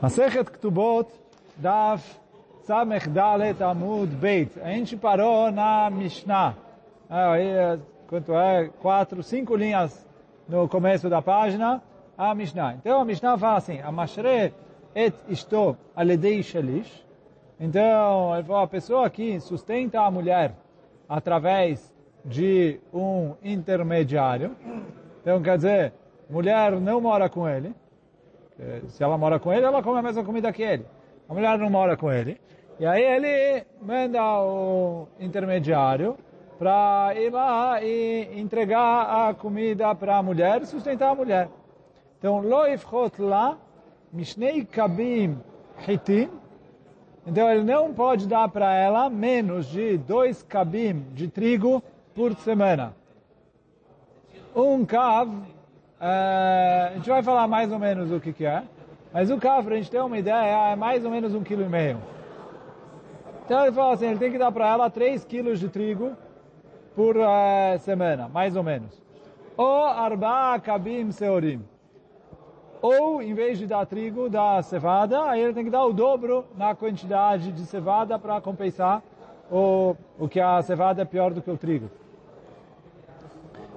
Masechet Ktubot, Daf Samech Dalet Amud Beit. A gente parou na Mishnah. Aí, quanto é? Quatro, cinco linhas no começo da página, a Mishnah. Então a Mishnah fala assim, a Mashre et isto aledei shalish. Então, a pessoa que sustenta a mulher através de um intermediário. Então, quer dizer, mulher não mora com ele. Se ela mora com ele, ela come a mesma comida que ele. A mulher não mora com ele. E aí ele manda o intermediário para ir lá e entregar a comida para a mulher sustentar a mulher. Então, lo ifchot lá, mishnei kabim hitim. Então, ele não pode dar para ela menos de dois kabim de trigo por semana. Um kav, a gente vai falar mais ou menos o que, que é, mas o para a gente ter uma ideia, é mais ou menos um quilo e meio. Então ele fala assim, ele tem que dar para ela 3 quilos de trigo por uh, semana, mais ou menos. Ou arba kabim seorim. Ou, em vez de dar trigo, dá cevada, aí ele tem que dar o dobro na quantidade de cevada para compensar o, o que a cevada é pior do que o trigo.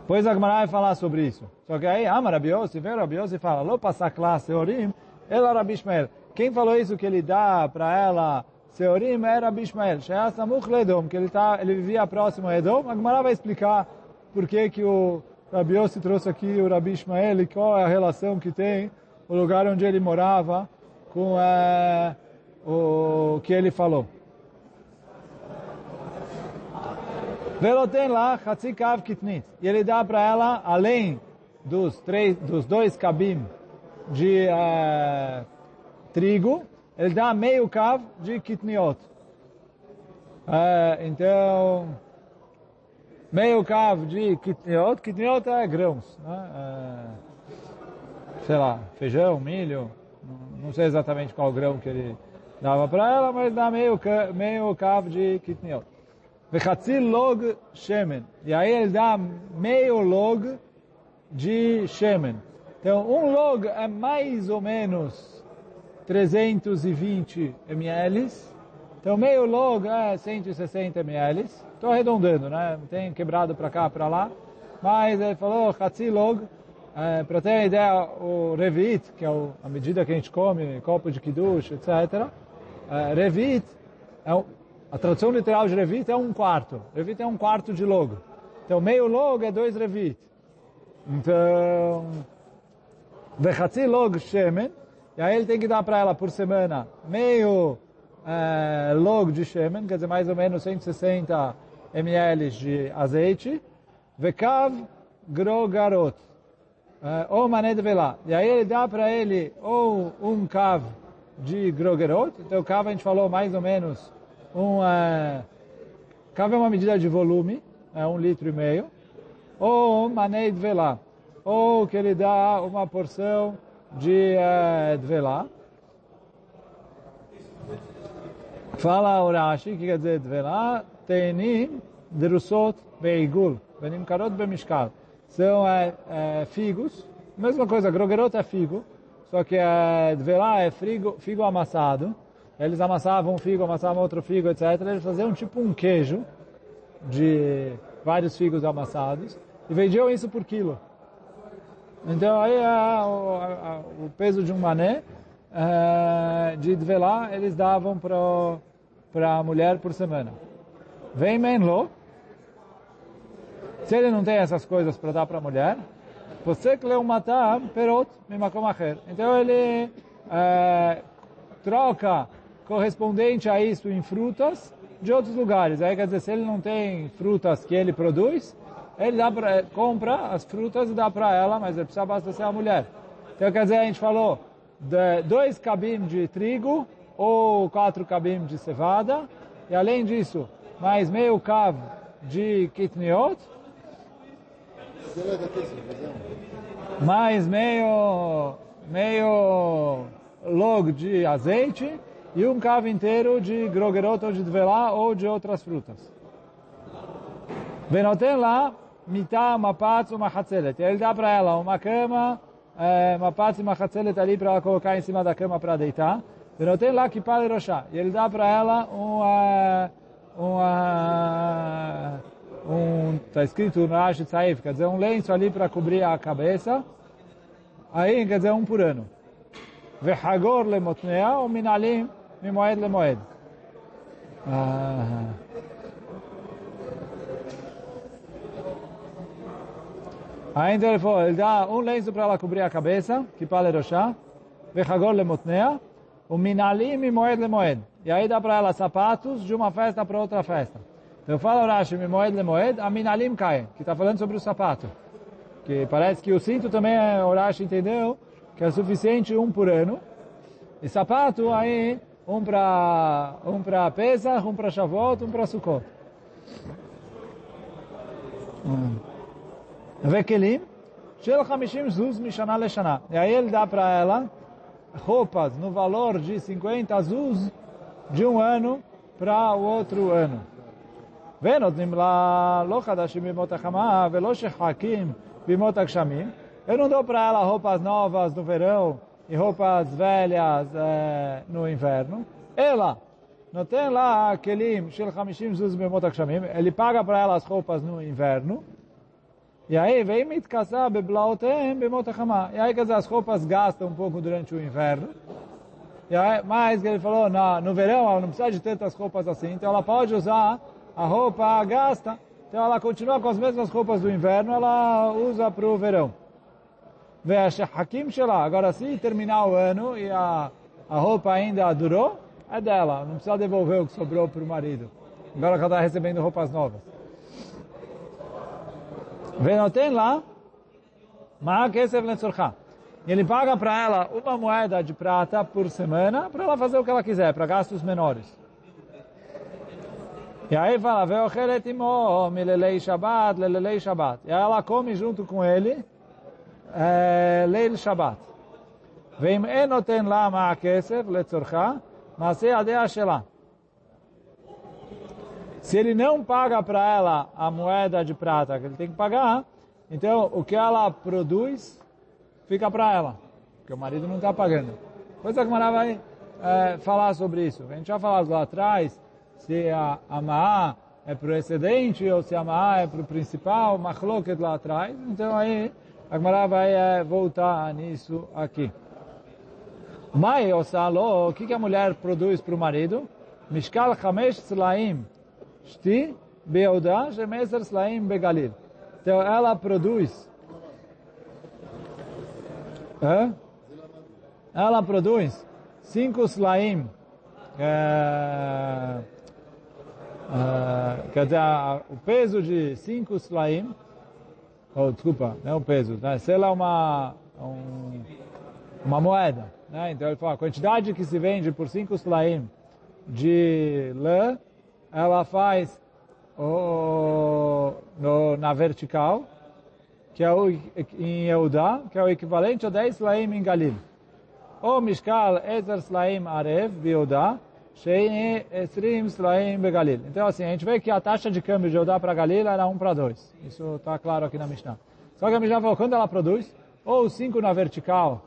Pois a Gemara vai falar sobre isso. Só que aí, ama Rabiose, vem Rabiose e fala, lo passar classe Seorim, ela Rabi Ishmael. Quem falou isso que ele dá para ela Seorim era Rabi Ishmael. Sheya Samuch Ledom, que ele, tá, ele vivia próximo a Edom. A Gemara vai explicar por que que o Rabiose trouxe aqui o Rabi Ishmael e qual é a relação que tem o lugar onde ele morava com é, o que ele falou. Veloten lá, Hatzikav Kitnit. E ele dá para ela, além dos, três, dos dois cabim de uh, trigo, ele dá meio cav de kitniot. Uh, então, meio cav de kitniot, kitniot é grãos, né? Uh, sei lá, feijão, milho, não sei exatamente qual grão que ele dava para ela, mas dá meio, meio cav de kitniot. Vechatzi log shemen. E aí ele dá meio log de shemen. Então, um log é mais ou menos 320 ml. Então, meio log é 160 ml. Estou arredondando, né? Tem quebrado para cá, para lá. Mas ele falou, Hatzi log. É, para ter uma ideia, o revit, que é a medida que a gente come, copo de kiddush, etc. É, revit é um, a tradução literal de Revit é um quarto. Revit é um quarto de logo. Então, meio logo é dois Revit. Então, Vechatzi log shemen. E aí ele tem que dar para ela por semana meio é, log de shemen, quer dizer, mais ou menos 160 ml de azeite. Vekav grogarot. É, ou mané de velá. E aí ele dá para ele ou um kav de grogarot. Então, o kav a gente falou mais ou menos um é, uma medida de volume, é um litro e meio, ou manei dvelá, ou que ele dá uma porção de é, dvelá. Fala Urashi, que quer dizer dvelá, tenim drusot beigul, benim karot bemishkal. São é, é, figos, mesma coisa, grogerot é figo, só que é, dvelá é figo, figo amassado, eles amassavam um figo, amassavam outro figo, etc. Eles faziam tipo um queijo de vários figos amassados e vendiam isso por quilo. Então aí a, a, o peso de um mané uh, de dvelá eles davam para a mulher por semana. Vem menlo, se ele não tem essas coisas para dar para a mulher, você que leu matar perot mimakomacher. Então ele uh, troca correspondente a isso em frutas de outros lugares. Aí quer dizer, se ele não tem frutas que ele produz, ele dá pra, compra as frutas e dá para ela, mas ele precisa abastecer a mulher. Então quer dizer, a gente falou de dois cabim de trigo ou quatro cabim de cevada, e além disso, mais meio cav de kitniot, mais meio, meio log de azeite, e um cavo inteiro de grogerot ou de dvelá ou de outras frutas. Venotem lá, mitá, uma patz, uma hatzelet. Ele dá para ela uma cama é, uma parte de machatzelet ali para ela colocar em cima da cama para deitar. E não tem lá que para rochá. E ele dá para ela uma, uma, um, está escrito no Rashi Tzaif, quer dizer, um lenço ali para cobrir a cabeça. Aí, quer dizer, um por ano. Vehagor lemotnea ou minalim mimoed lemoed. Ah. Então ele falou, ele dá um lenço para ela cobrir a cabeça, que para rochá, vechagor lemotnea, o minalim e moed lemoed. E aí dá para ela sapatos de uma festa para outra festa. Então fala Rashi, moed lemoed, a minalim cai, que está falando sobre o sapato. Que parece que o cinto também, o Rashi entendeu, que é suficiente um por ano. E sapato aí, um para um para Pesach, um para Shavuot, um para Sukkot. Hum. Vekelim, Shel Hamishim Zuz Mishana Leshana. E aí ele dá para ela roupas no valor de 50 Zuz de um ano para o outro ano. ונותנים לה לא חדשים בימות החמה ולא שחקים בימות הגשמים. Eu não dou para ela roupas novas no verão e roupas velhas é, no inverno. Ela não tem lá aquele shel 50 zuz bimot Ele paga para ela as roupas no inverno. E aí vem mitkassar beblaotem bimot achama. E aí quer dizer, as roupas gastam um pouco durante o inverno. E aí, mas ele falou, no verão ela não precisa de tantas roupas assim, então ela pode usar a roupa gasta. Então ela continua com as mesmas roupas do inverno, ela usa para o verão. Hakim Shelah. Agora, se terminar o ano e a, a roupa ainda durou, é dela. Não precisa devolver o que sobrou para o marido. Agora que ela está recebendo roupas novas. Venotem lá, e ele paga para ela uma moeda de prata por semana para ela fazer o que ela quiser, para gastos menores. E aí fala, veochelet imo, milelei shabat, lelelei shabat. E aí ela come junto com ele, é, leil shabat. ואם אין נותן לה מהכסף לצורכה, מעשה ידיה שלה. Se ele não paga para ela a moeda de prata que ele tem que pagar, então o que ela produz fica para ela, porque o marido não está pagando. Depois a Gemara vai é, falar sobre isso. A gente já falou lá atrás se a, a Maá é para o excedente ou se a Maá é para o principal, Machloket lá atrás. Então aí a vai é, voltar nisso aqui. Mai osalo, o que, que a mulher produz para o marido? Mishkal Chamesh Slaim Shti Beoda Shemeser Slaim Begalil. Então ela produz. É? Ela produz cinco slaim. É, é, quer dizer, o peso de cinco slaim. Oh, desculpa, não é o peso. Né? Se ela é uma, um, uma moeda. Né? Então ele fala, a quantidade que se vende por cinco slaim de lã ela faz o, no, na vertical, que é o, em Eudá, que é o equivalente a 10 slaim em Galil. O Mishkal Ezer slaim arev biodá, Então assim, a gente vê que a taxa de câmbio de Eudá para Galil era 1 para 2. Isso está claro aqui na Mishnah. Só que a Mishnah falou, quando ela produz, ou 5 na vertical,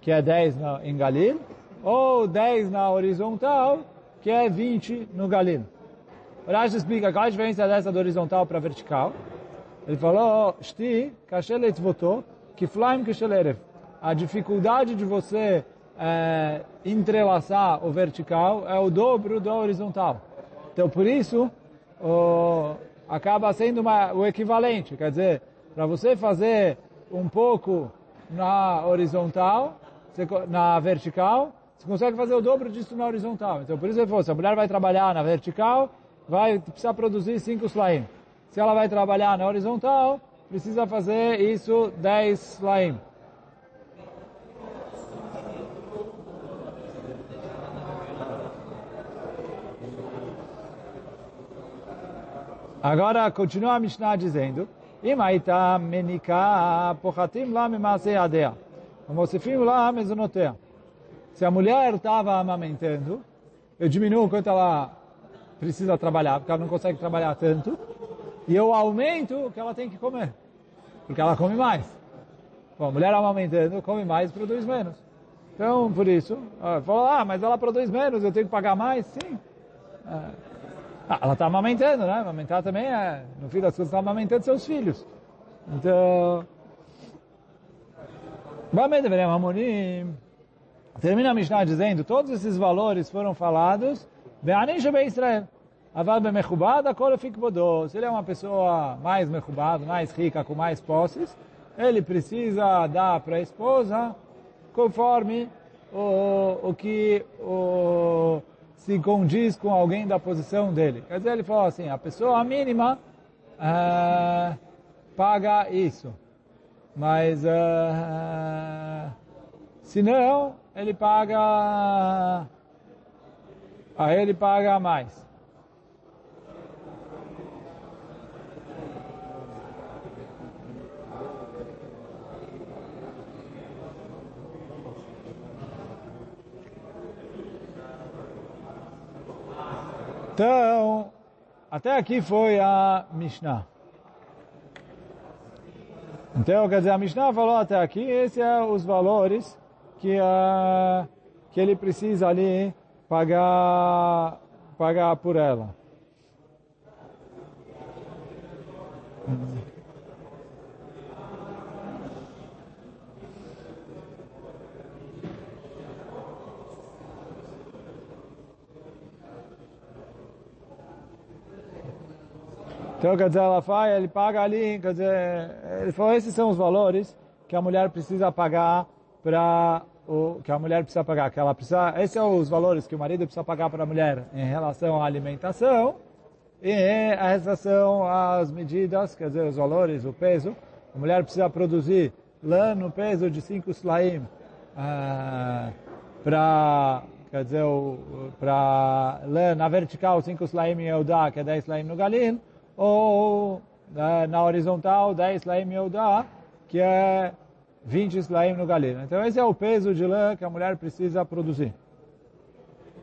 que é 10 na, em Galil, ou 10 na horizontal, que é 20 no Galil. O Rashi explica qual a diferença dessa do horizontal para vertical. Ele falou. A dificuldade de você é, entrelaçar o vertical é o dobro do horizontal. Então, por isso, o, acaba sendo uma, o equivalente. Quer dizer, para você fazer um pouco na horizontal, na vertical, você consegue fazer o dobro disso na horizontal. Então, por isso se a mulher vai trabalhar na vertical, vai precisar produzir 5 slaim. Se ela vai trabalhar na horizontal, precisa fazer isso 10 slaim. Agora, continua a Mishnah dizendo, Imaita menika pochatim la mimase adea. Mosifim la mezonotea. Se a mulher estava amamentando, eu diminuo quanto ela precisa trabalhar, porque ela não consegue trabalhar tanto, e eu aumento o que ela tem que comer, porque ela come mais. Bom, a mulher amamentando come mais, produz menos. Então, por isso, falou, ah, mas ela produz menos, eu tenho que pagar mais? Sim. Ah, ela está amamentando, né? Amamentar também é, no fim das contas, está amamentando seus filhos. Então, Termina a Mishnah dizendo, todos esses valores foram falados, Israel. Se ele é uma pessoa mais mechubada, mais rica, com mais posses, ele precisa dar para a esposa conforme o, o que o, se condiz com alguém da posição dele. Quer dizer, ele falou assim, a pessoa mínima uh, paga isso. Mas uh, se não, ele paga aí ele paga mais. Então, até aqui foi a Mishnah. Então, quer dizer, a Mishnah falou até aqui, esses são é os valores que, uh, que ele precisa ali pagar, pagar por ela. Então, quer dizer, ela faz, ele paga ali, quer dizer, ele falou, esses são os valores que a mulher precisa pagar para o que a mulher precisa pagar, que ela precisa, esses são os valores que o marido precisa pagar para a mulher em relação à alimentação e em relação às medidas, quer dizer, os valores, o peso. A mulher precisa produzir lã no peso de 5 slaim ah, para, quer dizer, para lã na vertical 5 slaim em Eudá, que é 10 slaim no Galim, ou né, na horizontal 10 Slaim Yodá, que é 20 Slaim no galino. Então esse é o peso de lã que a mulher precisa produzir.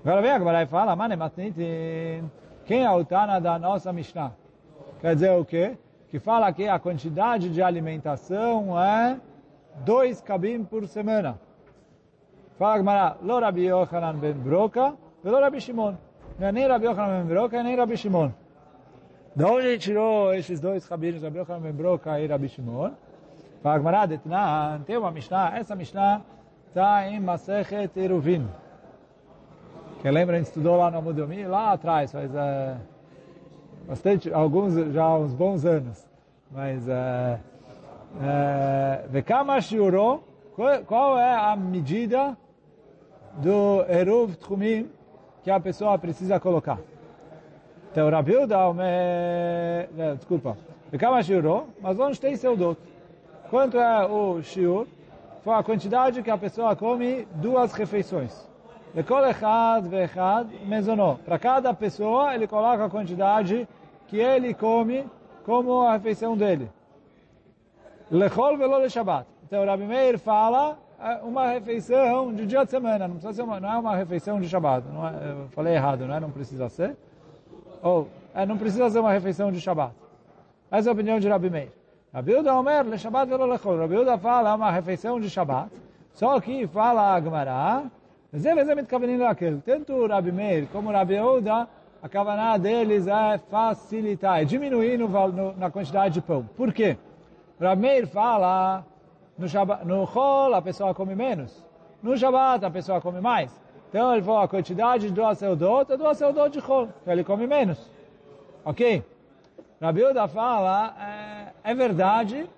Agora vem a Gemara e fala, quem é o Tana da nossa Mishnah? Quer dizer o quê? Que fala que a quantidade de alimentação é dois cabim por semana. Fala Gemara, lo Rabi ben Broca, lo Rabi Shimon. Não é nem Rabi Yochanan ben Broca, nem Rabi Shimon. De onde ele tirou esses dois rabinos, Rabi Yochanan ben Broca e Rabi Shimon? Fala Gmará, Detnan, tem uma Mishnah, essa Mishnah está em Masechet Eruvin. Quem lembra, a gente estudou lá no Amudomi, lá atrás, faz uh, bastante, alguns, já uns bons anos. Mas, Vekama uh, Shiuro, qual é a medida do Eruv Tchumim que a pessoa precisa colocar? Então, Rabi Uda, desculpa, Bekama Shiuro, mas onde tem Seudot? Quanto é o Shiur? Foi a quantidade que a pessoa come duas refeições. Para cada pessoa, ele coloca a quantidade que ele come como a refeição dele. Lechol velo le Shabbat. Então, Rabi Meir fala uma refeição de dia de semana, não precisa ser uma, não é uma refeição de Shabbat. Não é, eu falei errado, não é? Não precisa ser ou é, não precisa ser uma refeição de Shabbat. Essa é a opinião de Rabi Meir. Rabi Uda Omer, le Shabbat velo lechol. Rabi Uda fala uma refeição de Shabbat, só que fala a Gemara, tanto Rabi Meir como Rabi Uda, a kavaná deles é facilitar, é diminuir no, no, na quantidade de pão. Por quê? Rabi Meir fala, no, Shabbat, no Chol a pessoa come menos, no Shabbat a pessoa come mais. Então ele falou a quantidade do aceudot é do aceudot de Chol. Então ele come menos. Ok? Rabi Uda fala, é, é verdade,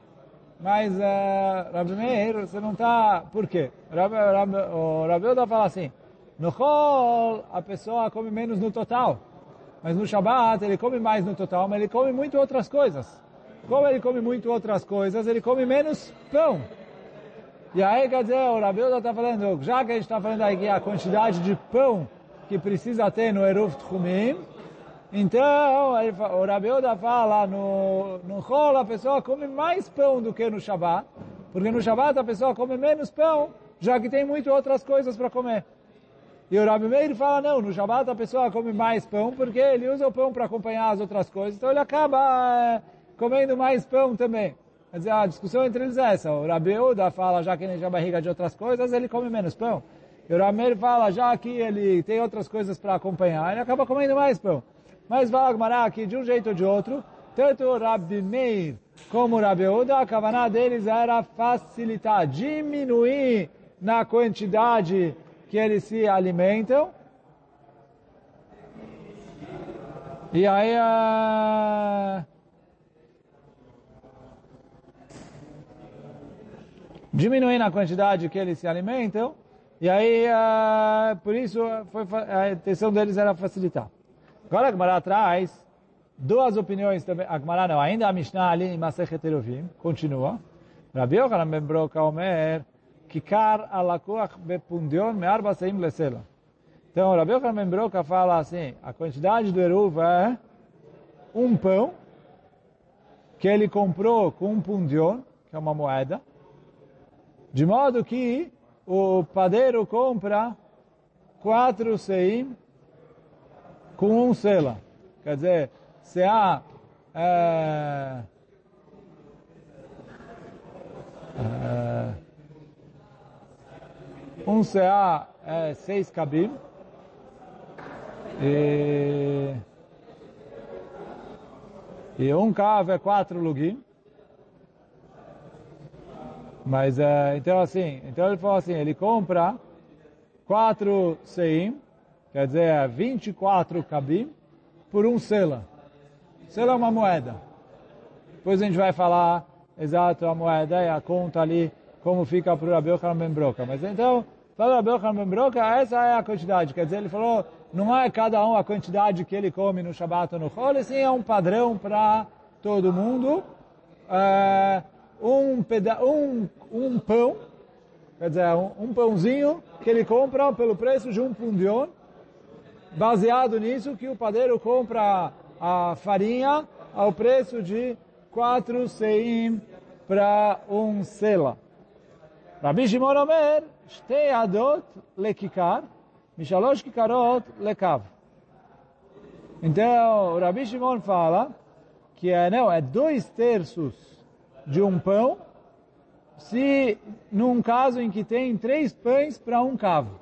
mas uh, Rabi Meir, você não está... Por quê? Rabi, Rabi, o Rabi Uda fala assim, no Chol a pessoa come menos no total. Mas no Shabbat ele come mais no total, mas ele come muito outras coisas. Como ele come muito outras coisas, ele come menos pão. E aí, quer dizer, o Rabiuda está falando, já que a gente está falando aqui a quantidade de pão que precisa ter no Eruv Tchumim, então, o Rabiuda fala, no, no Chol a pessoa come mais pão do que no Shabbat, porque no Shabbat a pessoa come menos pão, já que tem muitas outras coisas para comer. E o Rabi Meir fala, não, no Shabbat a pessoa come mais pão, porque ele usa o pão para acompanhar as outras coisas, então ele acaba é, comendo mais pão também. Quer dizer, a discussão entre eles é essa. O Rabi Uda fala, já que ele a barriga de outras coisas, ele come menos pão. E o Rameir fala, já que ele tem outras coisas para acompanhar, ele acaba comendo mais pão. Mas vai Agmará que de um jeito ou de outro, tanto o Rabi Meir como o Rabi Uda, a kavaná deles era facilitar, diminuir na quantidade que eles se alimentam. E aí, uh, diminuir na quantidade que eles se alimentam. E aí, uh, por isso, foi, a intenção deles era facilitar. Agora a Gemara traz duas opiniões também. A Gemara não, ainda a Mishnah ali em Masechet Eruvim, continua. Rabbi Yochanan ben Broca Omer, Kikar alakuach bepundion me'arba seim lesela. Então, Rabbi Yochanan ben Broca fala assim, a quantidade do Eruv é um pão que ele comprou com um pundion, que é uma moeda, de modo que o padeiro compra quatro seim com um sela. Quer dizer, se há é, é, um CA é seis cabim e, e um cave é quatro lugim. Mas, uh, então assim, então ele falou assim, ele compra quatro seim, quer dizer, 24 cabim, por um sela. Sela é uma moeda. Depois a gente vai falar exato a moeda e a conta ali, como fica para o Rabi Yochanan Broca. Mas então, para o Rabi Yochanan Broca, essa é a quantidade. Quer dizer, ele falou, não é cada um a quantidade que ele come no Shabbat ou no Chol, sim é um padrão para todo mundo. Uh, um, peda um, um pão, quer dizer, um, um, pãozinho que ele compra pelo preço de um pundion, baseado nisso que o padeiro compra a farinha ao preço de quatro seim para um sela. Rabi Shimon Omer, shtei adot lekikar, mishalosh kikarot lekav. Então, o Rabi Shimon fala que é, não, é dois terços de um pão, se num caso em que tem três pães para um cavo.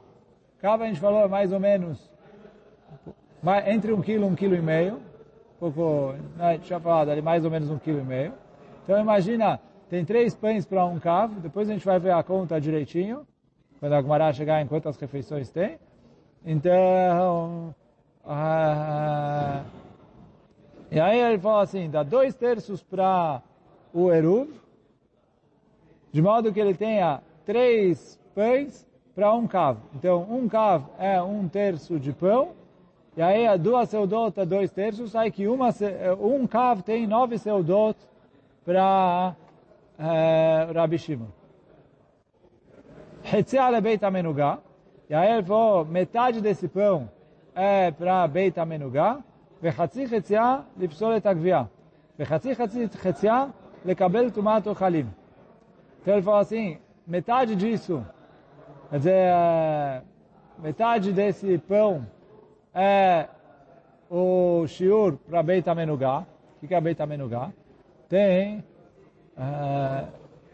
Cavo a gente falou é mais ou menos entre um quilo e um quilo e meio. Um pouco, a gente já falado ali mais ou menos um quilo e meio. Então imagina, tem três pães para um cavo, depois a gente vai ver a conta direitinho, quando a Gumará chegar em quantas refeições tem. Então, ah, e aí ele fala assim, dá dois terços para o Eruv, de modo que ele tenha três pães para um cav. Então, um cav é um terço de pão, e aí a duas seudot é dois terços, sai que uma, um cav tem nove seudot para é, Rabi Shimon. Hetzia Beit Amenugá, e aí ele falou, metade desse pão é para Beit Amenugá, וחצי חציה לפסול את הגבייה. וחצי חצי חציה lekabel tumat ochalim. Então ele falou assim, metade disso, quer dizer, metade desse pão é o shiur para Beit. O que é Beit? Tem é,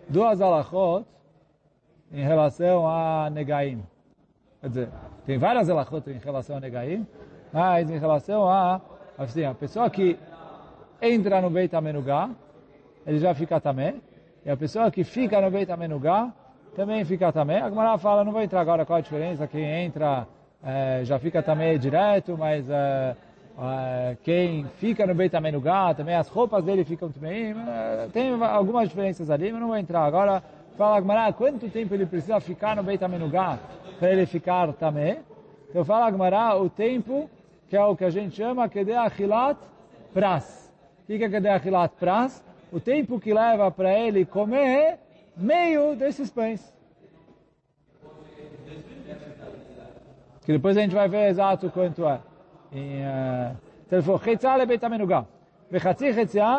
duas alachot em relação a Negaim. Quer dizer, tem várias alachot em relação a Negaim, mas em relação a, assim, a pessoa que entra no Beit ele já fica também. E a pessoa que fica no Beit HaMenugá também fica também. A Gemara fala, não vou entrar agora qual a diferença, quem entra é, já fica também direto, mas é, é, quem fica no Beit HaMenugá, também as roupas dele ficam também. tem algumas diferenças ali, mas não vou entrar. Agora, fala a quanto tempo ele precisa ficar no Beit HaMenugá para ele ficar também? Então fala a o tempo que é o que a gente chama Kedei Achilat Pras. O que é Kedei Achilat Pras? O tempo que leva para ele comer meio desses pães. Que depois a gente vai ver exato quanto é.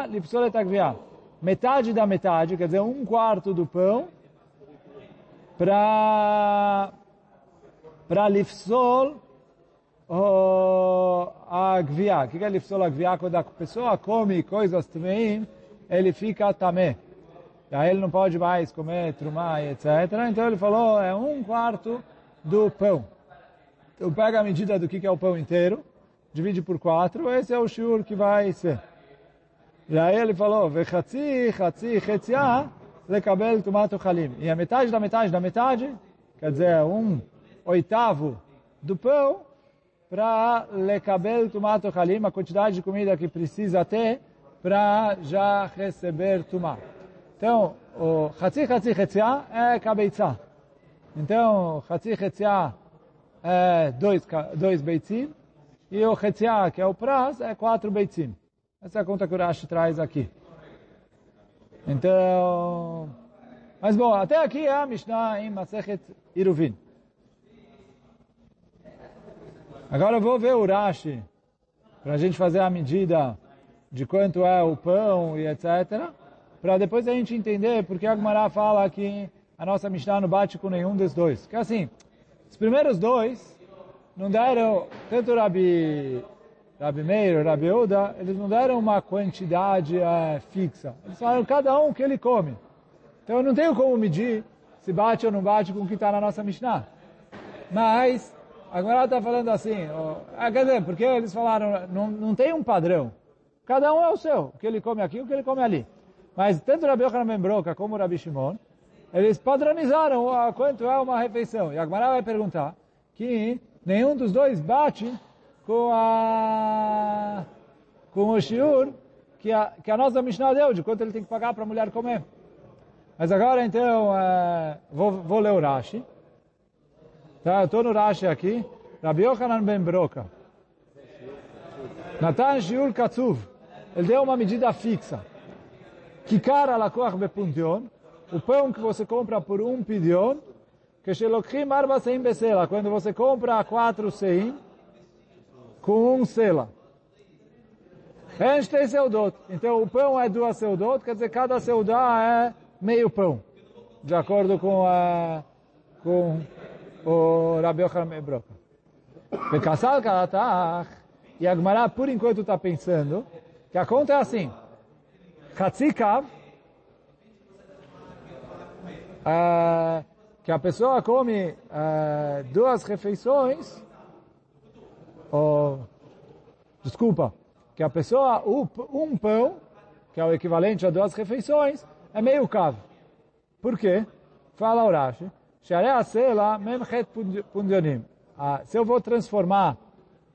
Lipsolet agviá. Metade da metade, quer dizer, um quarto do pão, para para lifsol a gviá. O que é lifsol a gviá? Quando a pessoa come coisas também, ele fica tamé. aí ele não pode mais comer trumá etc. Então ele falou, é um quarto do pão. Então pega a medida do que é o pão inteiro, divide por quatro, esse é o shiur que vai ser. E aí ele falou, vechatzi, chatzi, chetzia, lekabel tomato halim. E a metade da metade da metade, quer dizer, um oitavo do pão, para lekabel tomato halim, a quantidade de comida que precisa ter para já receber tumá. Então, o chatzi, chatzi, chetzia é cabeça. Então, chatzi, chetzia é dois, dois beitzim, e o chetzia, que é o praz, é quatro beitzim. Essa é a conta que o Rashi traz aqui. Então, mas bom, até aqui é a Mishnah em Masechet Iruvin. Agora eu vou ver o Rashi, para a gente fazer a medida de quanto é o pão e etc. Para depois a gente entender porque a Gemara fala que a nossa Mishnah não bate com nenhum dos dois. Que assim, os primeiros dois não deram, tanto Rabi Rabi Meir, Rabi Uda, eles não deram uma quantidade é, fixa. Eles falaram cada um que ele come. Então eu não tenho como medir se bate ou não bate com o que está na nossa Mishnah. Mas, agora está falando assim, ó, ah, quer dizer, porque eles falaram, não, não tem um padrão. Cada um é o seu, o que ele come aqui, o que ele come ali. Mas tanto Rabi Yochanan Ben Broca como Rabi Shimon, eles padronizaram a quanto é uma refeição. E a Gemara vai perguntar que nenhum dos dois bate com a com o shiur que a, que a nossa Mishnah deu, de quanto ele tem que pagar para a mulher comer. Mas agora, então, é, vou, vou ler o Rashi. Tá, eu estou no Rashi aqui. Rabi Yochanan ben Broca. Natan shiur katsuv. Ele deu uma medida fixa. Kikar alakoach bepuntion. O pão que você compra por um pidion. Que shelokchim arba seim besela. Quando você compra quatro seim, com um sela. Enche seudot. Então o pão é duas seudot, quer dizer, cada seudá é meio pão. De acordo com, a, com o Rabi Yochanan Broca. Becassal kalatach. E a Gemara, por enquanto, está pensando que a conta é assim. Chatzikav, uh, que a pessoa come uh, duas refeições oh, desculpa, que a pessoa, um pão, que é o equivalente a duas refeições, é meio cavo. Por quê? Fala Urashi, ah, se eu vou transformar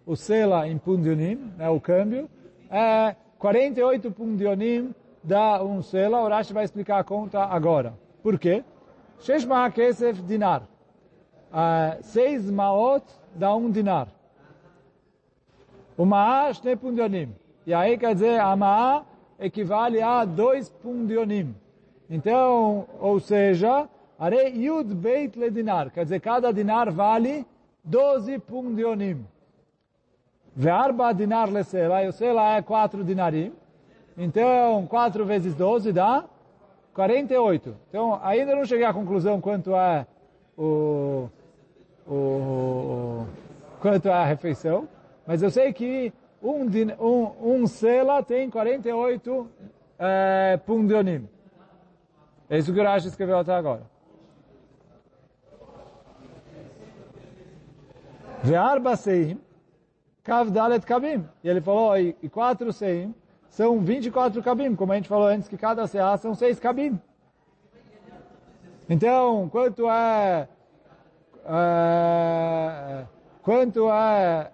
o sela em pundionim, né, o câmbio, é 48 pundionim dá um sela, Urashi vai explicar a conta agora. Por quê? Sheshma kesef dinar. Uh, seis maot dá um dinar. O Ma'a Shnei Pundionim. E aí quer dizer, a Ma'a equivale a dois Pundionim. Então, ou seja, Are Yud Beit Le Dinar. Quer dizer, cada dinar vale 12 Pundionim. Ve'arba dinar le sela. E o sela é 4 dinarim. Então, 4 vezes 12 dá 48. Então, ainda não cheguei à conclusão quanto é o, o, quanto é a refeição. Mas eu sei que um, um, um sela tem 48 é, pundionim. É isso que o Rashi escreveu até agora. Ve'arba seim, kav dalet kabim. E ele falou, e, quatro seim são 24 kabim, como a gente falou antes, que cada seá são seis kabim. Então, quanto é, é quanto é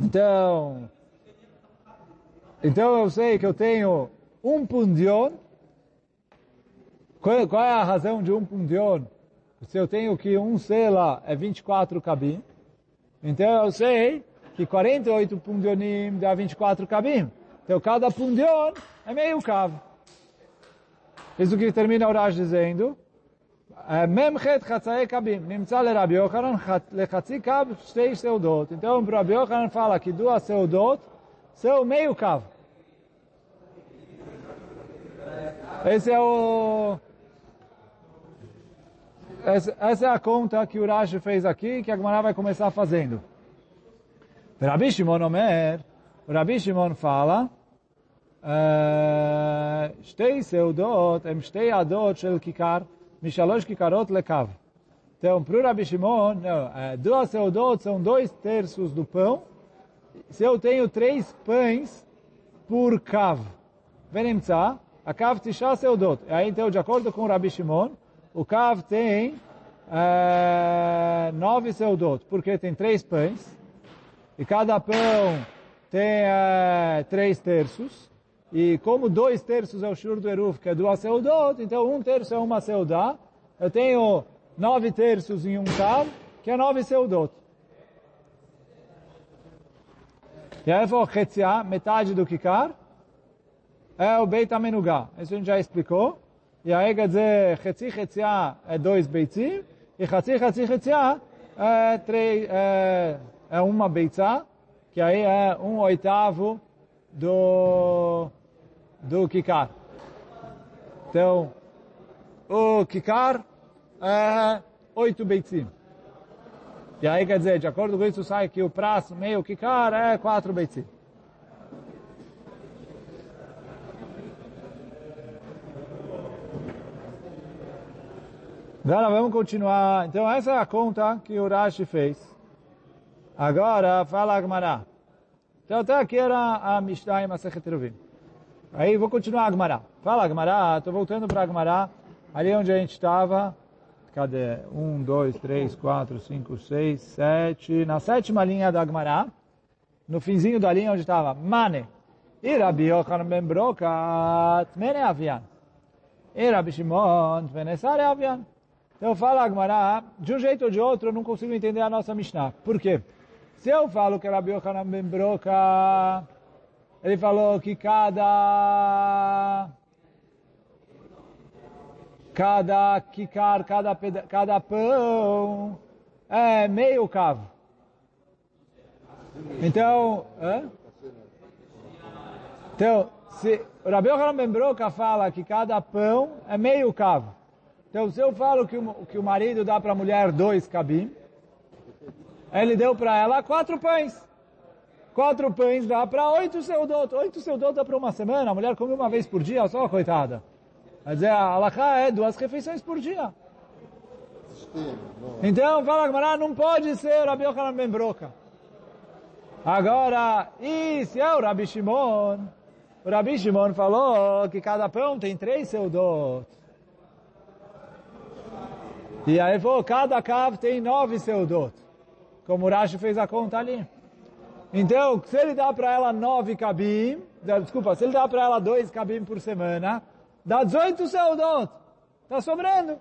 então, então eu sei que eu tenho um pundion. Qual, qual é a razão de um pundion? Se eu tenho que um sela é 24 cabim, então eu sei que 48 pundionim dá 24 cabim. Então cada pundion é meio cavo. Isso que termina o Raj dizendo, eh, Memchet Chatzae Kabim, Nimtza le Rabi Yochanan, Lechatzi Kab, Shtei Seudot. Então o Rabi Yochanan fala que duas Seudot são meio cavo. Esse é o... Essa é a conta que o Rashi fez aqui, que a Gemara vai começar fazendo. Rabi Shimon Omer, Rabi Shimon fala, eh, Shtei seudot, em shtei adot shel kikar, mishalosh kikarot lekav. Então, para o Rabi Shimon, não, eh, duas seudot são dois terços do pão. Se eu tenho três pães por kav, venemtza, a kav tisha seudot. Aí, então, de acordo com o Rabi Shimon, o cav tem é, nove seudot, porque tem três pães, e cada pão tem é, três terços, e como dois terços é o shur do Eruf, que é duas seudot, então um terço é uma seudá, eu tenho nove terços em um cav, que é nove seudot. E aí Chetzia, metade do Kikar, é o Beit Amenugá. Isso a gente já explicou. E aí quer dizer, Chetzi Chetzia é dois Beitzim, e Chetzi Chetzi Chetzia é, três, é, é uma Beitzá, que aí é um oitavo do, do Kikar. Então, o Kikar é oito Beitzim. E aí quer dizer, de acordo com isso sai que o prazo meio Kikar é quatro Beitzim. Agora vamos continuar. Então essa é a conta que o Rashi fez. Agora fala Agmará. Então até aqui era a Mishnah e Masechet Ruvim. Aí vou continuar Agmará. Fala Agmará, estou voltando para Agmará, ali onde a gente estava. Cadê? Um, dois, três, quatro, cinco, seis, sete. Na sétima linha da Agmará, no finzinho da linha onde estava Mane. E Rabi Yochanan Mene Avian. E Rabi Shimon, Avian. Então fala Agmará, de um jeito ou de outro eu não consigo entender a nossa Mishnah. Por quê? Se eu falo que Rabi Yochanan ben Broka, ele falou que cada cada kikar, cada, cada pão é meio cavo. Então, é? então, se Rabi Yochanan ben Broka fala que cada pão é meio cavo, então, se eu falo que o, que o marido dá para a mulher dois cabim, ele deu para ela quatro pães. Quatro pães dá para oito seudot. Oito seudot dá para uma semana. A mulher come uma vez por dia, só coitada. Quer dizer, a alahá é duas refeições por dia. Então, fala Gamara, não pode ser Rabi Yochanan ben Broca. Agora, e se é o Rabi Shimon? O Rabi Shimon falou que cada pão tem três seudot. E aí falou, cada cav tem nove seudot. Como o Rashi fez a conta ali. Então, se ele dá para ela nove cabim, desculpa, se ele dá para ela dois cabim por semana, dá 18 seudot. Está sobrando.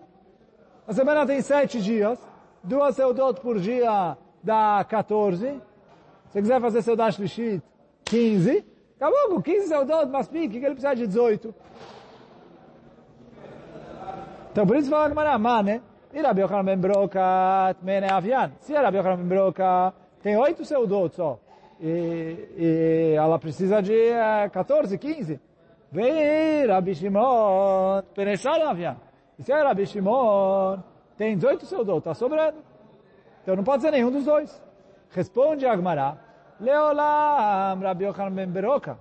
A semana tem sete dias, duas seudot por dia dá 14. Se quiser fazer seudat lishit, 15. Acabou com 15 seudot, mas pique, que ele precisa de 18. Então, por isso fala que Maramá, né? E Rabi Yochanan ben Broca, Mene Avian. Se Rabi Yochanan ben Broca tem oito seudot só, e, e ela precisa de é, 14, 15, vem Rabi Shimon, Penechal Avian. E se é Rabi Shimon, tem 18 seudot, está sobrando. Então não pode ser nenhum dos dois. Responde Agmará, Leolam Rabi Yochanan ben Broca.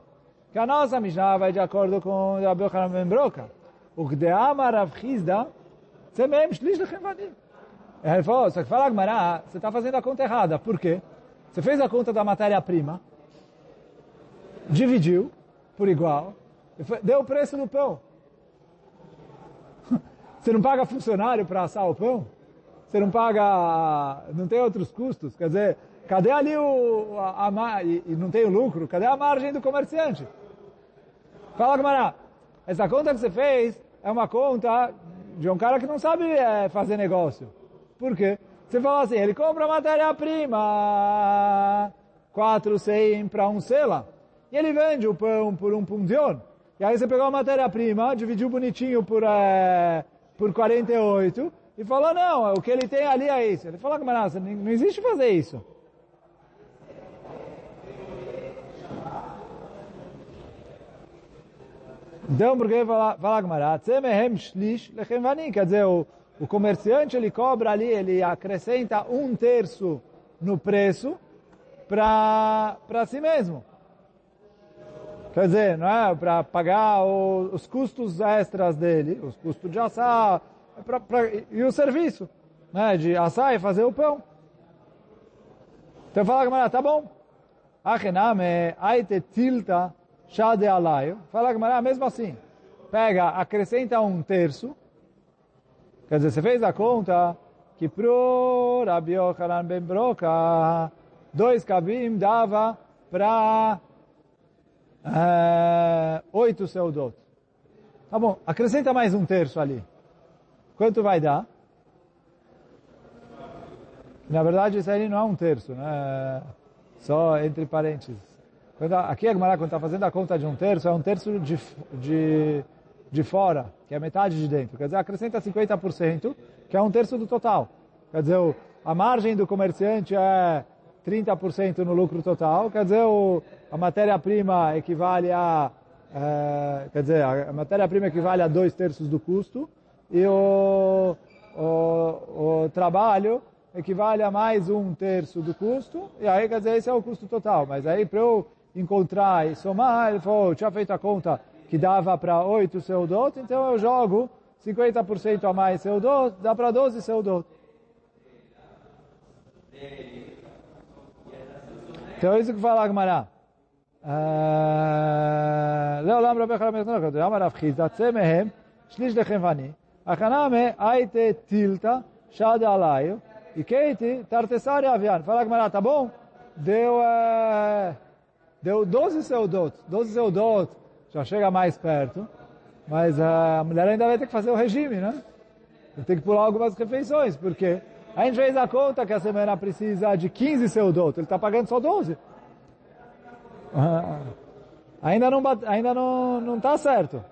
Que a nossa Mishnah vai de acordo com Rabi Yochanan ben Broca. O que de Amar Rav você mesmo, shlish lechem vadim. Ele falou, só que fala Agmará, você está fazendo a conta errada. Por quê? Você fez a conta da matéria-prima, dividiu por igual, deu o preço do pão. Você não paga funcionário para assar o pão? Você não paga, não tem outros custos? Quer dizer, cadê ali o, a, a e, e não tem o lucro? Cadê a margem do comerciante? Fala, Agmará, essa conta que você fez é uma conta de um cara que não sabe é, fazer negócio. Por quê? Você fala assim, ele compra matéria-prima, 4, 100 para um sela, e ele vende o pão por um pundion. E aí você pegou a matéria-prima, dividiu bonitinho por, é, por 48, e falou, não, o que ele tem ali é isso. Ele falou, mas não existe fazer isso. Então, porque fala, Gmará, Tzemehem shlish lechem vanim, quer dizer, o, o comerciante ele cobra ali, ele acrescenta um terço no preço para si mesmo. Quer dizer, não é para pagar o, os custos extras dele, os custos de assar, é pra, pra, e o serviço, né, de assar e fazer o pão. Então fala a Gemara, tá bom. Achename aite tilta shade alaio. Fala a Gemara, mesmo assim. Pega, acrescenta um terço. Quer dizer, você fez a conta que pro Rabi Yochanan ben Broca, dois kabim dava para é, oito seudot. Tá bom, acrescenta mais um terço ali. Quanto vai dar? Na verdade, isso aí não é um terço, né? Só entre parênteses. Aqui a Gemara, quando está fazendo a conta de um terço, é um terço de, de, de fora, que é metade de dentro. Quer dizer, acrescenta 50%, que é um terço do total. Quer dizer, a margem do comerciante é 30% no lucro total. Quer dizer, a matéria-prima equivale a... É, quer dizer, a matéria-prima equivale a dois terços do custo e o, o, o trabalho equivale a mais um terço do custo, e aí quer dizer, esse é o custo total. Mas aí para eu encontrar e somar, ele falou, tinha feito a conta que dava para 8 seudot, então eu jogo 50% a mais seudot, dá para 12 seudot. Então é isso que fala a Gemara. לעולם רבי חלם יתנו כתוב, אמר רב חיסדא, צא מהם, שליש לחם ואני, החנמה הייתה טילתא, שדה עליו, e Kate, Tartessari Avian. Fala Gmará, tá bom? Deu, uh, deu 12 seudot. 12 seudot já chega mais perto. Mas a mulher ainda vai ter que fazer o regime, né? Vai ter que pular algumas refeições, porque a gente fez a conta que a semana precisa de 15 seudot. Ele está pagando só 12. Uh, ainda não ainda não não está certo.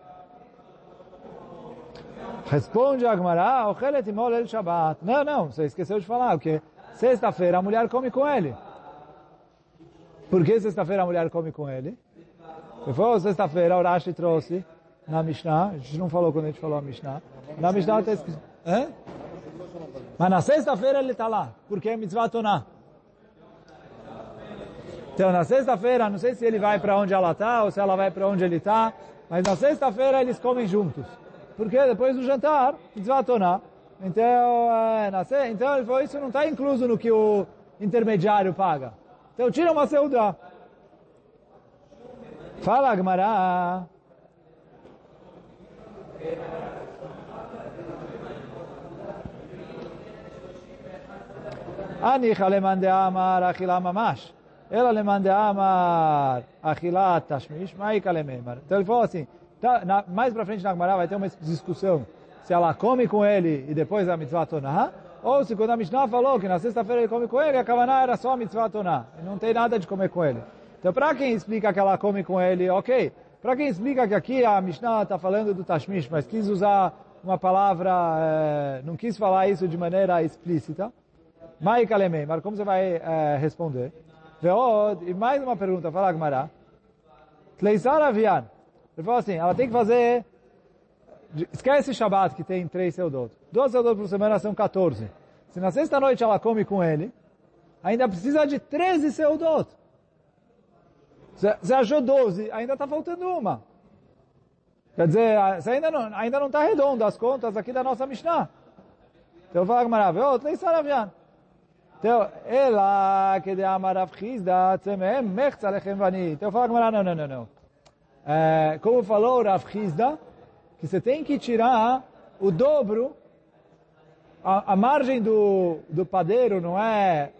Responde Agmará, Ochelet imol el Shabbat. Não, não, você esqueceu de falar, o que sexta-feira a mulher come com ele. Por que sexta-feira a mulher come com ele? Se for sexta-feira, o Rashi trouxe na Mishnah, a gente não falou quando a gente falou a Mishnah, na Mishnah está escrito, Hã? mas na sexta-feira ele está lá, porque é mitzvah toná. Então, na sexta-feira, não sei se ele vai para onde ela está, ou se ela vai para onde ele está, mas na sexta-feira eles comem juntos. Porque depois do jantar, desvatonar. Então, é, nascer, então ele falou, isso não está incluso no que o intermediário paga. Então tira uma seuda. Fala, Gmará. Anicha leman amar achila mamash. Ela lemande amar achila tashmish. Maika mar. Então ele falou assim, tá, na, mais para frente na Gmará vai ter uma discussão se ela come com ele e depois a mitzvah tonah, ou se quando a Mishnah falou que na sexta-feira ele come com ele, a Kavaná era só a mitzvah toná. Não tem nada de comer com ele. Então para quem explica que ela come com ele, ok. Para quem explica que aqui a Mishnah está falando do Tashmish, mas quis usar uma palavra, não quis falar isso de maneira explícita. Mai Kalemei, mas como você vai responder? Veod, e mais uma pergunta, fala Gmará. Tleisar Avian. Ele falou assim, ela tem que fazer... Esquece Shabbat que tem três seudotos. 12 horas por semana são 14. Se na sexta-noite ela come com ele, ainda precisa de 13 seudot. Você achou 12, ainda está faltando uma. Quer dizer, ainda não ainda não está redondo as contas aqui da nossa Mishnah. Então fala maravilhoso, tem Saravian. Então, ela que de Amarav Chizda, Tzemem, Mechz Alechem Vani. Então fala Gamara, não, não, não, não. É, como falou Rav que você tem que tirar o dobro a, a margem do, do padeiro não é,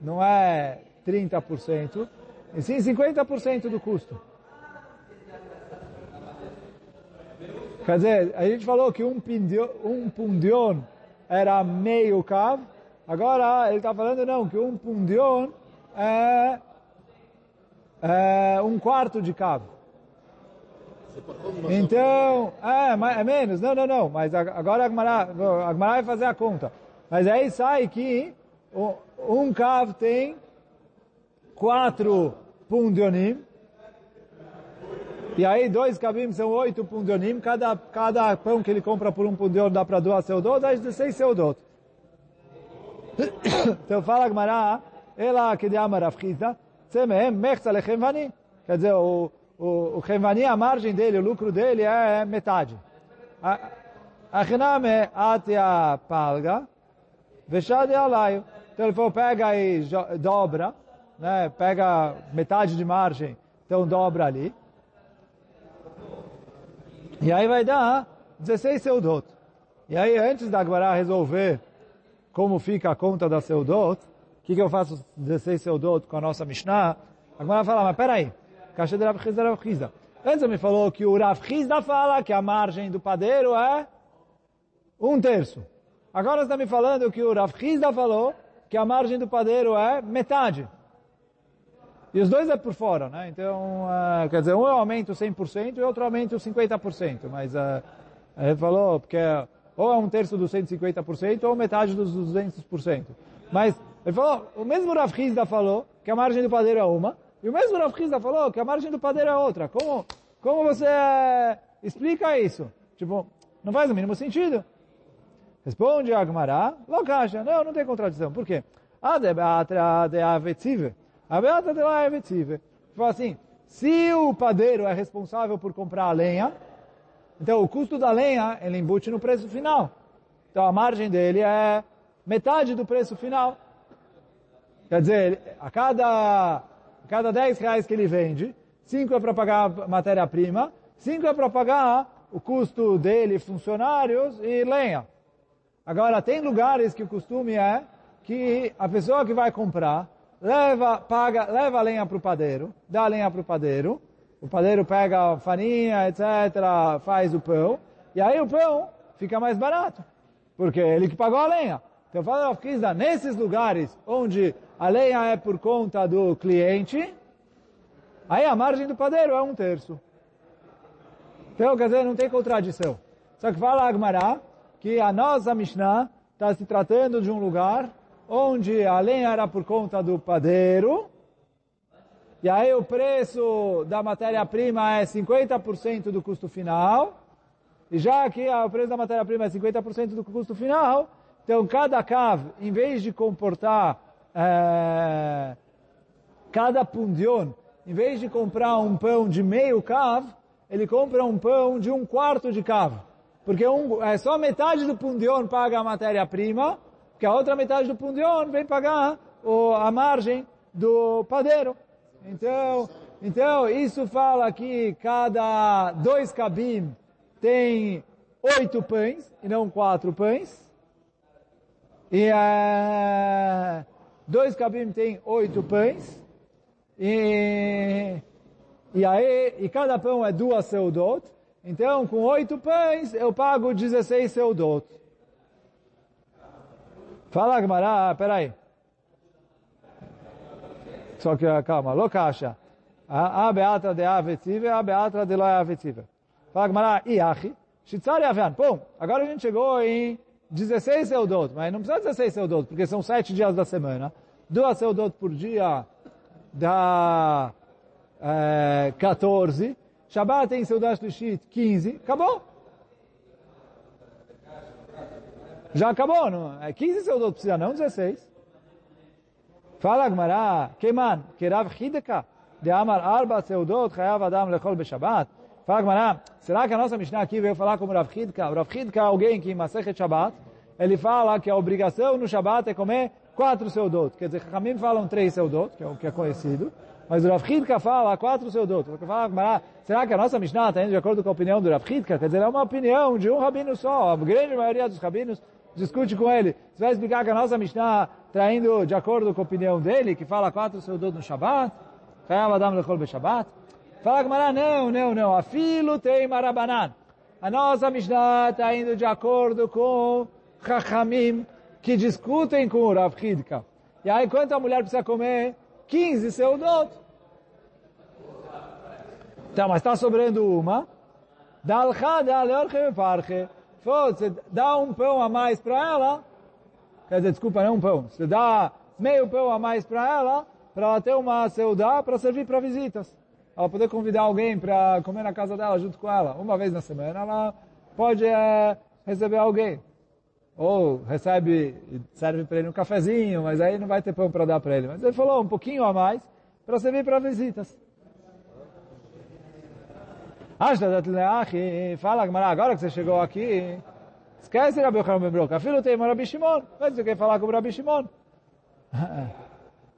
não é 30%, e sim 50% do custo. Quer dizer, a gente falou que um, pindion, um pundion era meio cav, agora ele está falando não, que um pundion é, é um quarto de cav. Então, é, é menos, não, não, não, mas agora a Agmará, a vai fazer a conta. Mas aí sai que um cav tem quatro pundionim, e aí dois kavim são oito pundionim, cada, cada pão que ele compra por um pundion dá para duas seudot, dá 16 seudot. então fala Agmará, ela que de Amar Afchita, Tzemehem mechza lechem vani. Quer dizer, o, o, o Revani, a margem dele, o lucro dele é metade. A Hinam é atia palga, vexade alaio. Então ele falou, pega e dobra, né? pega metade de margem, então dobra ali. E aí vai dar 16 seudot. E aí, antes da Agmará resolver como fica a conta da seudot, o que, que eu faço 16 seudot com a nossa Mishnah? A Agmará fala, mas peraí, caixa de Rav Chizda, Rav Chizda. Antes me falou que o Rav fala que a margem do padeiro é um terço. Agora está me falando que o Rav falou que a margem do padeiro é metade. E os dois é por fora, né? Então, uh, quer dizer, um eu aumento 100% e outro aumento 50%. Mas uh, ele falou, porque ou é um terço dos 150% ou metade dos 200%. Mas ele falou, o mesmo Rav Hizda falou que a margem do padeiro é uma, e o mesmo Rav Hizda falou que a margem do padeiro é outra. Como, como você uh, explica isso? Tipo, não faz o mínimo sentido. Responde Agmará, Lokasha, não, não tem contradição. Por quê? A de beatra de avetive a beata de é vetive. Fala assim, se o padeiro é responsável por comprar a lenha, então o custo da lenha ele embute no preço final. Então a margem dele é metade do preço final. Quer dizer, a cada, cada 10 reais que ele vende, 5 é para pagar matéria-prima, 5 é para pagar o custo dele, funcionários e lenha. Agora, tem lugares que o costume é que a pessoa que vai comprar leva, paga, leva a lenha para o padeiro, dá a lenha para o padeiro, o padeiro pega a farinha, etc., faz o pão, e aí o pão fica mais barato, porque é ele que pagou a lenha. Então, fala Kizda, nesses lugares onde a lenha é por conta do cliente, aí a margem do padeiro é um terço. Então, quer dizer, não tem contradição. Só que fala Agmará que a nossa Mishnah está se tratando de um lugar onde a lenha era por conta do padeiro, e aí o preço da matéria-prima é 50% do custo final, e já que o preço da matéria-prima é 50% do custo final, então cada cav, em vez de comportar é, cada pundion, em vez de comprar um pão de meio cav, ele compra um pão de um quarto de cav. Porque um, é só metade do pundion paga a matéria-prima, que a outra metade do pundion vem pagar o, a margem do padeiro. Então, então, isso fala que cada dois cabim tem oito pães e não quatro pães. E é, dois cabim tem oito pães. E, e aí, e cada pão é duas seudot. Então, com oito pães, eu pago 16 seudot. Fala, Gmará, peraí. Só que, calma, locacha. A beatra de avetive, a beatra de loia avetive. Fala, Gmará, iachi, shitzari avian. Bom, agora a gente chegou em 16 seudot, mas não precisa 16 seudot, porque são sete dias da semana. Duas seudot por dia dá é, 14. Shabbat tem seudat shit 15. Acabou. Já acabou, não? É 15 seudot precisa, não 16. Fala Gmará, Keman, Kerav Hideka, de Amar Arba seudot, Chayav Adam lechol beshabat. Fala Gmará, será que a nossa Mishnah aqui veio falar como Rav Hidka? Rav Hidka é alguém que em Masechet Shabbat, ele fala que a obrigação no Shabbat é comer quatro seudot. Quer dizer, Hamim falam três seudot, que é o que é conhecido. Mas o Rav Hidka fala quatro seudot. Será que a nossa Mishnah está indo de acordo com a opinião do Rav Hidka? Quer dizer, é uma opinião de um rabino só. A grande maioria dos rabinos discute com ele. Você vai explicar que a nossa Mishnah está indo de acordo com a opinião dele, que fala quatro seudot no Shabbat? Chayav Adam lechol be-Shabbat? Fala Gamara, não, não, não. A filo tem marabanan. A nossa Mishnah está indo de acordo com Chachamim, que discutem com o Rav Hidka. E aí, quanto a mulher precisa comer? 15 seudot. Então, mas está sobrando uma. Você dá um pão a mais para ela, quer dizer, desculpa, não um pão, você dá meio pão a mais para ela, para ela ter uma seudá para servir para visitas. Ela poder convidar alguém para comer na casa dela junto com ela. Uma vez na semana ela pode é, receber alguém. Ou recebe e serve para ele um cafezinho, mas aí não vai ter pão para dar para ele. Mas ele falou um pouquinho a mais para servir para visitas. Fala agora que você chegou aqui, esquece Rabi Yochanan ben filho tem Rabi Shimon, mas você quer falar com o Rabi Shimon.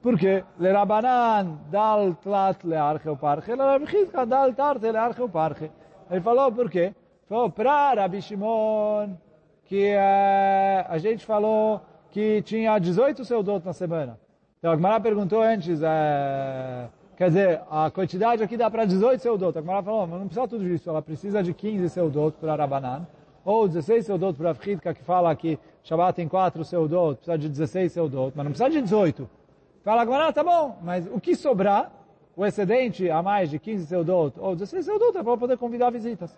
Por quê? Le Rabanan dal tlat le arche o parche, le Rabi Chizka dal tarte le arche o parche. Ele falou por quê? Falou para Rabi Shimon que uh, a gente falou que tinha 18 seudot na semana. Então a Gmará perguntou antes, uh, quer dizer, a quantidade aqui dá para 18 seudot. A Gmará falou, mas não precisa tudo isso, ela precisa de 15 seudot para Rabanan, ou 16 seudot para Fridka, que fala que Shabbat tem 4 seudot, precisa de 16 seudot, mas não precisa de 18. Fala a Gmará, tá bom, mas o que sobrar, o excedente a mais de 15 seudot, ou 16 seudot, é para poder convidar visitas.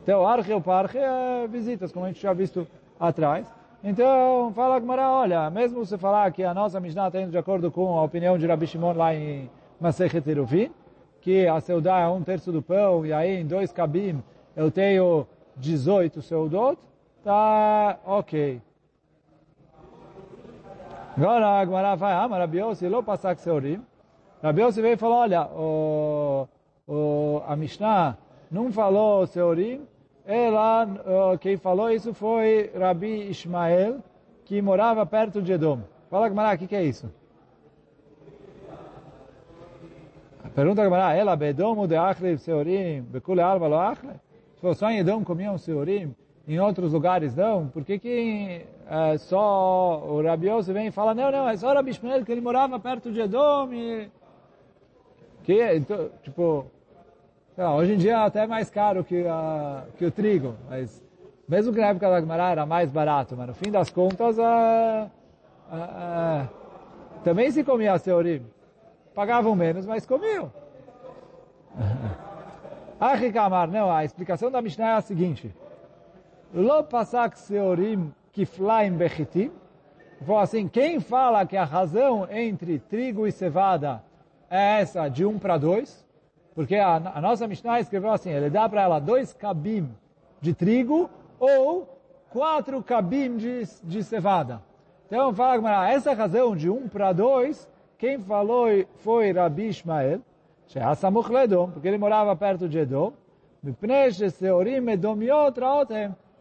Então, arche ou parche é visitas, como a gente já visto atrás. Então, fala Gmará, olha, mesmo você falar que a nossa Mishnah está indo de acordo com a opinião de Rabi Shimon lá em Masechet Eruvin, que a seudá é um terço do pão, e aí em dois cabim eu tenho 18 seudot, tá ok. Agora a Gmará vai, ah, mas Rabi Yossi, não passar que seurim. Rabi Yossi veio e falou, olha, o, o, a Mishnah não falou seurim, ela, quem falou isso foi Rabi Ismael, que morava perto de Edom. Fala, Gamara, o que, que é isso? Pergunta Gamara, ela Bedom de Achle Seorim, Bekule Alba lo Achle? Se só em Edom comiam Seorim, em outros lugares não, por que que é, só o Rabi Yosef vem e fala, não, não, é só Rabi Ismael, que ele morava perto de Edom e... Que, então, tipo, Lá, hoje em dia é até mais caro que, a, que o trigo, mas mesmo que na época da Gemara era mais barato, mas no fim das contas a, a, a, também se comia seorim. Pagavam menos, mas comiam. Achikamar, não, a explicação da Mishnah é a seguinte. Lo seorim kiflaim bechitim. Vou assim, quem fala que a razão entre trigo e cevada é essa de um para dois, porque a, a nossa Mishnah escreveu assim, ele dá para ela dois cabim de trigo ou quatro cabim de, de cevada. Então fala essa razão de um para dois, quem falou foi Rabi Ishmael, porque ele morava perto de Edom,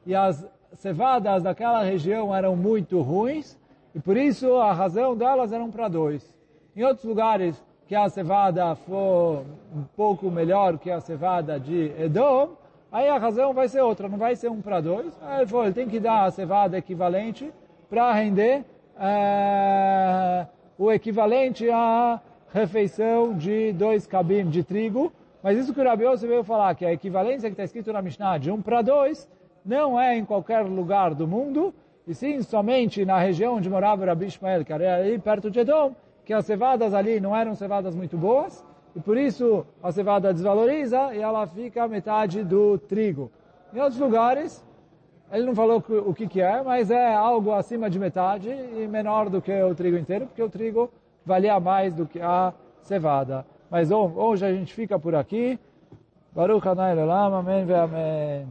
e as cevadas daquela região eram muito ruins, e por isso a razão delas eram para dois. Em outros lugares, que a cevada for um pouco melhor que a cevada de Edom, aí a razão vai ser outra, não vai ser um para dois. Aí ele ele tem que dar a cevada equivalente para render é, o equivalente à refeição de dois cabim de trigo. Mas isso que o Rabi Yosef veio falar, que a equivalência que está escrito na Mishnah de um para dois, não é em qualquer lugar do mundo, e sim somente na região onde morava Rabi Ishmael, que era ali perto de Edom, que as cevadas ali não eram cevadas muito boas, e por isso a cevada desvaloriza e ela fica metade do trigo. Em outros lugares, ele não falou o que, que é, mas é algo acima de metade e menor do que o trigo inteiro, porque o trigo valia mais do que a cevada. Mas hoje a gente fica por aqui. Baruch Hanai Lelam, Amém ve Amém.